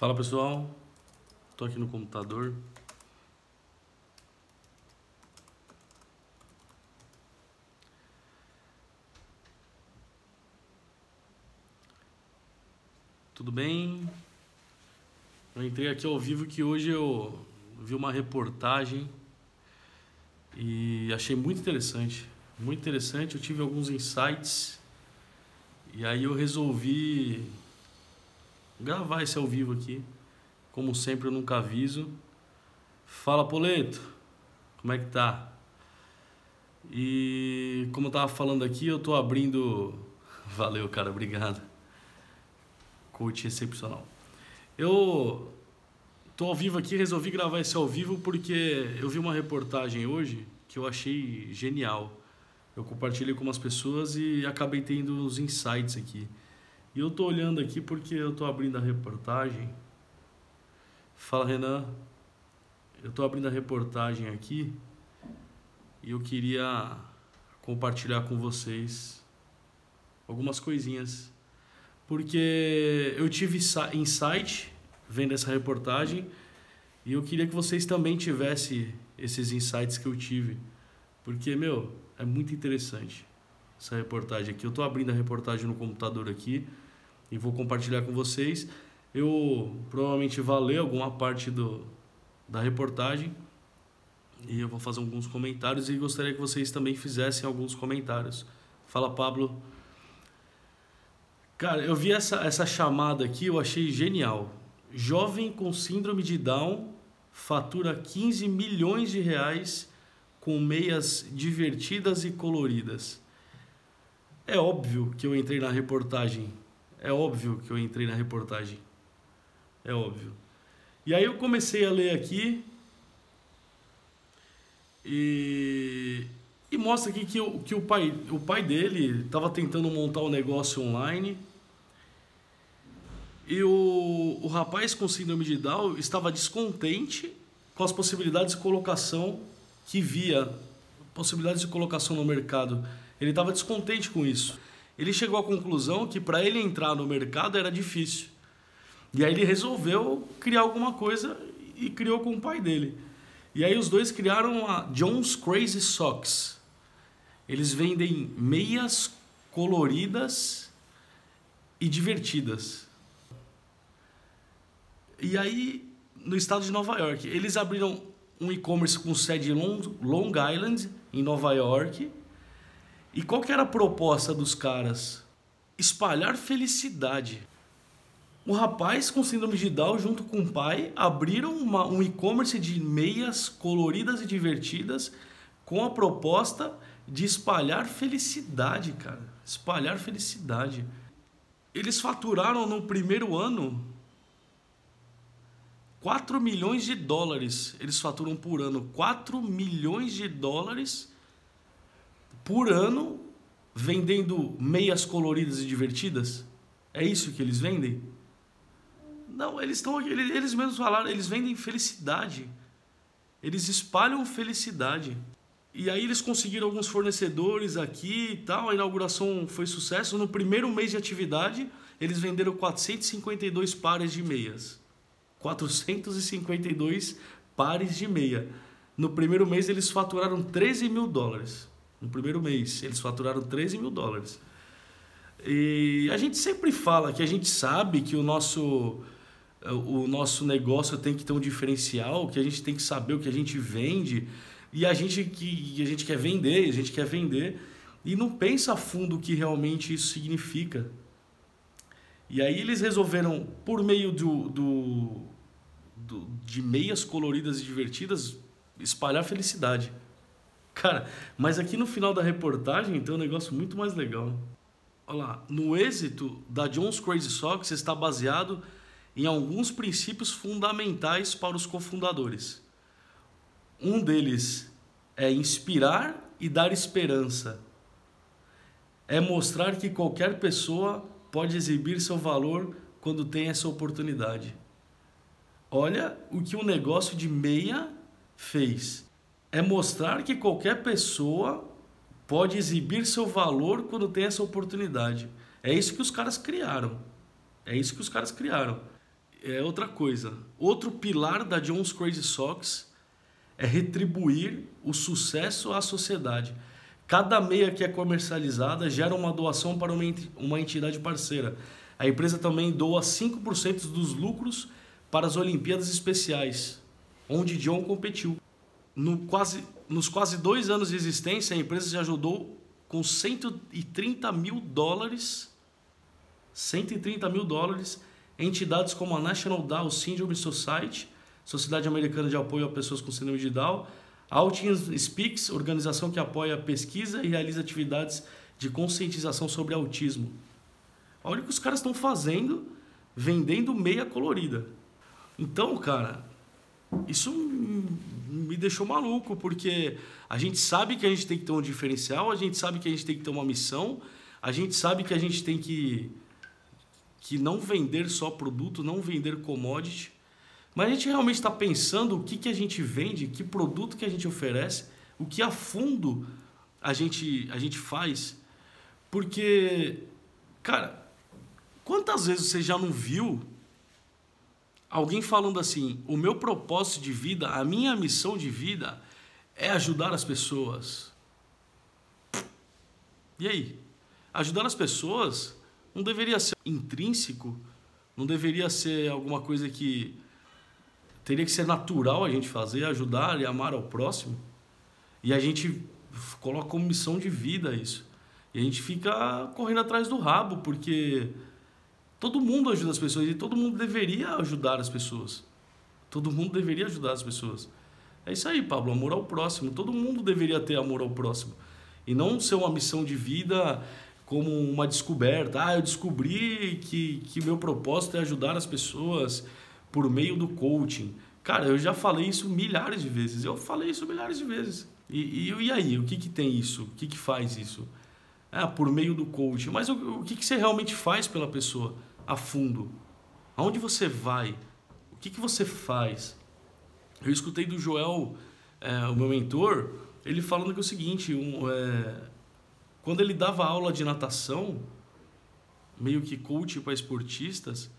Fala pessoal, tô aqui no computador. Tudo bem? Eu entrei aqui ao vivo que hoje eu vi uma reportagem e achei muito interessante. Muito interessante, eu tive alguns insights e aí eu resolvi gravar esse ao vivo aqui. Como sempre, eu nunca aviso. Fala, Poleto, como é que tá? E como eu tava falando aqui, eu tô abrindo. Valeu, cara, obrigado. Coach excepcional. Eu tô ao vivo aqui, resolvi gravar esse ao vivo porque eu vi uma reportagem hoje que eu achei genial. Eu compartilhei com umas pessoas e acabei tendo os insights aqui. E eu tô olhando aqui porque eu tô abrindo a reportagem. Fala, Renan. Eu tô abrindo a reportagem aqui e eu queria compartilhar com vocês algumas coisinhas. Porque eu tive insight vendo essa reportagem e eu queria que vocês também tivessem esses insights que eu tive. Porque, meu, é muito interessante essa reportagem aqui. Eu estou abrindo a reportagem no computador aqui e vou compartilhar com vocês. Eu provavelmente vou ler alguma parte do, da reportagem e eu vou fazer alguns comentários e gostaria que vocês também fizessem alguns comentários. Fala, Pablo. Cara, eu vi essa, essa chamada aqui, eu achei genial. Jovem com síndrome de Down fatura 15 milhões de reais com meias divertidas e coloridas. É óbvio que eu entrei na reportagem. É óbvio que eu entrei na reportagem. É óbvio. E aí eu comecei a ler aqui e, e mostra aqui que, o, que o, pai, o pai dele estava tentando montar um negócio online e o, o rapaz com síndrome de Down estava descontente com as possibilidades de colocação que via, possibilidades de colocação no mercado. Ele estava descontente com isso. Ele chegou à conclusão que para ele entrar no mercado era difícil. E aí ele resolveu criar alguma coisa e criou com o pai dele. E aí os dois criaram a Jones Crazy Socks. Eles vendem meias coloridas e divertidas. E aí, no estado de Nova York, eles abriram um e-commerce com sede em Long Island, em Nova York. E qual que era a proposta dos caras? Espalhar felicidade. O rapaz com síndrome de Down, junto com o pai, abriram uma, um e-commerce de meias coloridas e divertidas com a proposta de espalhar felicidade, cara. Espalhar felicidade. Eles faturaram no primeiro ano 4 milhões de dólares eles faturam por ano. 4 milhões de dólares por ano vendendo meias coloridas e divertidas? É isso que eles vendem? Não, eles estão eles, mesmos falaram, eles vendem felicidade. Eles espalham felicidade. E aí eles conseguiram alguns fornecedores aqui e tal, a inauguração foi sucesso. No primeiro mês de atividade, eles venderam 452 pares de meias. 452 pares de meia. No primeiro mês eles faturaram 13 mil dólares. No primeiro mês eles faturaram 13 mil dólares. E a gente sempre fala que a gente sabe que o nosso, o nosso negócio tem que ter um diferencial, que a gente tem que saber o que a gente vende e a gente, que, a gente quer vender, a gente quer vender e não pensa a fundo o que realmente isso significa. E aí eles resolveram, por meio do, do, do, de meias coloridas e divertidas, espalhar felicidade. Cara, mas aqui no final da reportagem tem um negócio muito mais legal. Olha lá, no êxito da Jones Crazy Socks está baseado em alguns princípios fundamentais para os cofundadores. Um deles é inspirar e dar esperança. É mostrar que qualquer pessoa pode exibir seu valor quando tem essa oportunidade. Olha o que o negócio de meia fez. É mostrar que qualquer pessoa pode exibir seu valor quando tem essa oportunidade. É isso que os caras criaram. É isso que os caras criaram. é outra coisa. Outro pilar da Jones Crazy Socks é retribuir o sucesso à sociedade. Cada meia que é comercializada gera uma doação para uma entidade parceira. A empresa também doa 5% dos lucros para as Olimpíadas Especiais, onde John competiu. No quase, nos quase dois anos de existência, a empresa já ajudou com 130 mil dólares, 130 mil dólares, entidades como a National Down Syndrome Society, Sociedade Americana de Apoio a Pessoas com Síndrome de Down, Autism Speaks, organização que apoia a pesquisa e realiza atividades de conscientização sobre autismo. Olha o que os caras estão fazendo, vendendo meia colorida. Então, cara, isso me deixou maluco, porque a gente sabe que a gente tem que ter um diferencial, a gente sabe que a gente tem que ter uma missão, a gente sabe que a gente tem que, que não vender só produto, não vender commodity, mas a gente realmente está pensando o que, que a gente vende, que produto que a gente oferece, o que a fundo a gente, a gente faz. Porque, cara, quantas vezes você já não viu alguém falando assim: o meu propósito de vida, a minha missão de vida é ajudar as pessoas? E aí? Ajudar as pessoas não deveria ser intrínseco, não deveria ser alguma coisa que teria que ser natural a gente fazer, ajudar e amar ao próximo. E a gente coloca como missão de vida isso. E a gente fica correndo atrás do rabo, porque todo mundo ajuda as pessoas e todo mundo deveria ajudar as pessoas. Todo mundo deveria ajudar as pessoas. É isso aí, Pablo, amor ao próximo. Todo mundo deveria ter amor ao próximo. E não ser uma missão de vida como uma descoberta. Ah, eu descobri que, que meu propósito é ajudar as pessoas por meio do coaching. Cara, eu já falei isso milhares de vezes. Eu falei isso milhares de vezes. E, e, e aí, o que, que tem isso? O que, que faz isso? É, por meio do coaching. Mas o, o que, que você realmente faz pela pessoa a fundo? Aonde você vai? O que, que você faz? Eu escutei do Joel, é, o meu mentor, ele falando que é o seguinte: um, é, quando ele dava aula de natação, meio que coach para esportistas,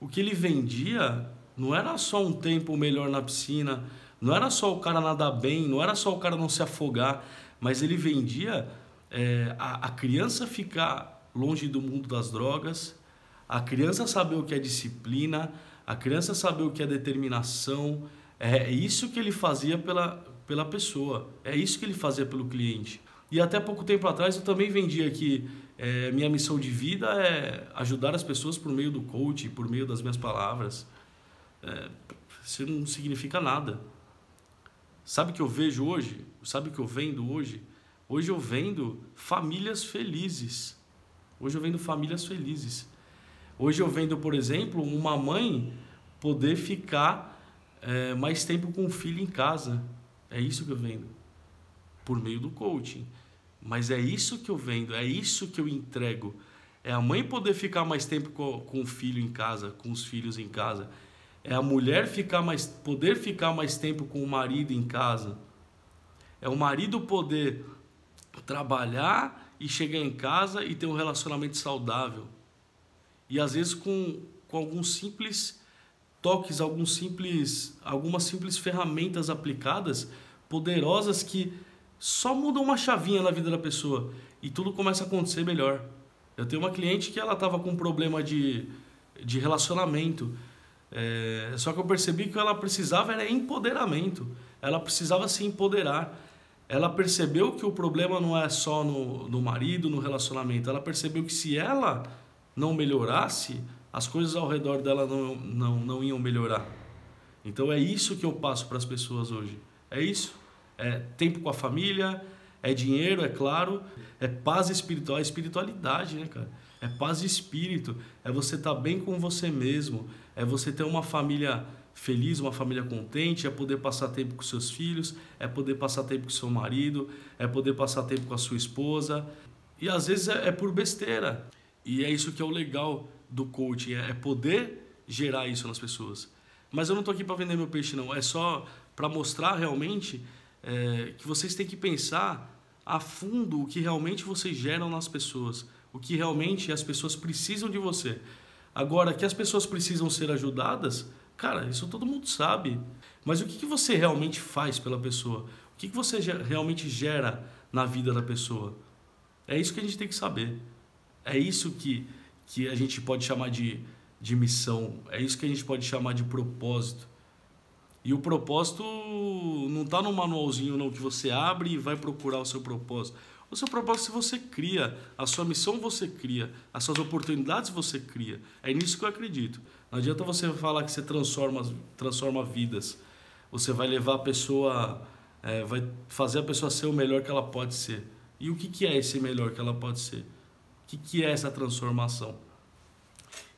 o que ele vendia não era só um tempo melhor na piscina, não era só o cara nadar bem, não era só o cara não se afogar, mas ele vendia é, a, a criança ficar longe do mundo das drogas, a criança saber o que é disciplina, a criança saber o que é determinação. É, isso que ele fazia pela, pela pessoa, é isso que ele fazia pelo cliente. E até pouco tempo atrás eu também vendia que é, minha missão de vida é ajudar as pessoas por meio do coach, por meio das minhas palavras. É, isso não significa nada. Sabe o que eu vejo hoje? Sabe o que eu vendo hoje? Hoje eu vendo famílias felizes. Hoje eu vendo famílias felizes. Hoje eu vendo, por exemplo, uma mãe poder ficar é, mais tempo com o filho em casa. É isso que eu vendo. Por meio do coaching. Mas é isso que eu vendo, é isso que eu entrego. É a mãe poder ficar mais tempo com, com o filho em casa, com os filhos em casa. É a mulher ficar mais, poder ficar mais tempo com o marido em casa. É o marido poder trabalhar e chegar em casa e ter um relacionamento saudável. E às vezes com, com alguns simples toques, alguns simples, algumas simples ferramentas aplicadas, poderosas que só mudam uma chavinha na vida da pessoa e tudo começa a acontecer melhor. Eu tenho uma cliente que ela estava com um problema de, de relacionamento, é, só que eu percebi que ela precisava era empoderamento, ela precisava se empoderar. Ela percebeu que o problema não é só no, no marido, no relacionamento, ela percebeu que se ela não melhorasse, as coisas ao redor dela não, não, não iam melhorar. Então é isso que eu passo para as pessoas hoje. É isso é tempo com a família, é dinheiro, é claro, é paz espiritual, é espiritualidade, né, cara? É paz de espírito, é você estar tá bem com você mesmo, é você ter uma família feliz, uma família contente, é poder passar tempo com seus filhos, é poder passar tempo com seu marido, é poder passar tempo com a sua esposa. E às vezes é, é por besteira. E é isso que é o legal do coaching, é, é poder gerar isso nas pessoas. Mas eu não estou aqui para vender meu peixe, não. É só para mostrar realmente é, que vocês têm que pensar a fundo o que realmente vocês geram nas pessoas, o que realmente as pessoas precisam de você. Agora, que as pessoas precisam ser ajudadas, cara, isso todo mundo sabe. Mas o que, que você realmente faz pela pessoa? O que, que você realmente gera na vida da pessoa? É isso que a gente tem que saber. É isso que, que a gente pode chamar de, de missão. É isso que a gente pode chamar de propósito. E o propósito não está no manualzinho não que você abre e vai procurar o seu propósito. O seu propósito você cria, a sua missão você cria, as suas oportunidades você cria. É nisso que eu acredito. Não adianta você falar que você transforma, transforma vidas. Você vai levar a pessoa, é, vai fazer a pessoa ser o melhor que ela pode ser. E o que, que é esse melhor que ela pode ser? O que, que é essa transformação?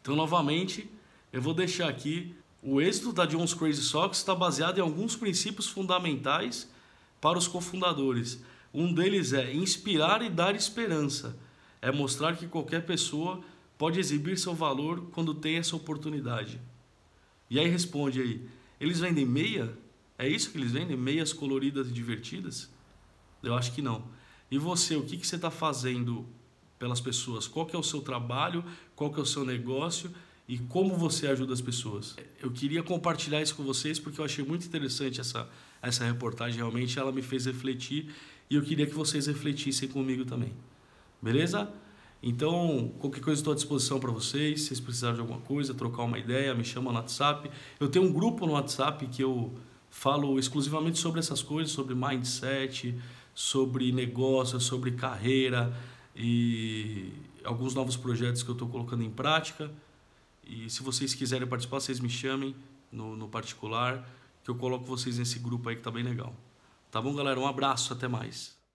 Então, novamente, eu vou deixar aqui o êxito da Jones Crazy Socks está baseado em alguns princípios fundamentais para os cofundadores. Um deles é inspirar e dar esperança. É mostrar que qualquer pessoa pode exibir seu valor quando tem essa oportunidade. E aí responde aí, eles vendem meia? É isso que eles vendem? Meias coloridas e divertidas? Eu acho que não. E você, o que, que você está fazendo pelas pessoas? Qual que é o seu trabalho? Qual que é o seu negócio? E como você ajuda as pessoas? Eu queria compartilhar isso com vocês porque eu achei muito interessante essa, essa reportagem. Realmente ela me fez refletir e eu queria que vocês refletissem comigo também. Beleza? Então, qualquer coisa estou à disposição para vocês. Se vocês precisarem de alguma coisa, trocar uma ideia, me chama no WhatsApp. Eu tenho um grupo no WhatsApp que eu falo exclusivamente sobre essas coisas, sobre mindset, sobre negócio, sobre carreira e alguns novos projetos que eu estou colocando em prática. E se vocês quiserem participar, vocês me chamem no, no particular, que eu coloco vocês nesse grupo aí que tá bem legal. Tá bom, galera? Um abraço, até mais.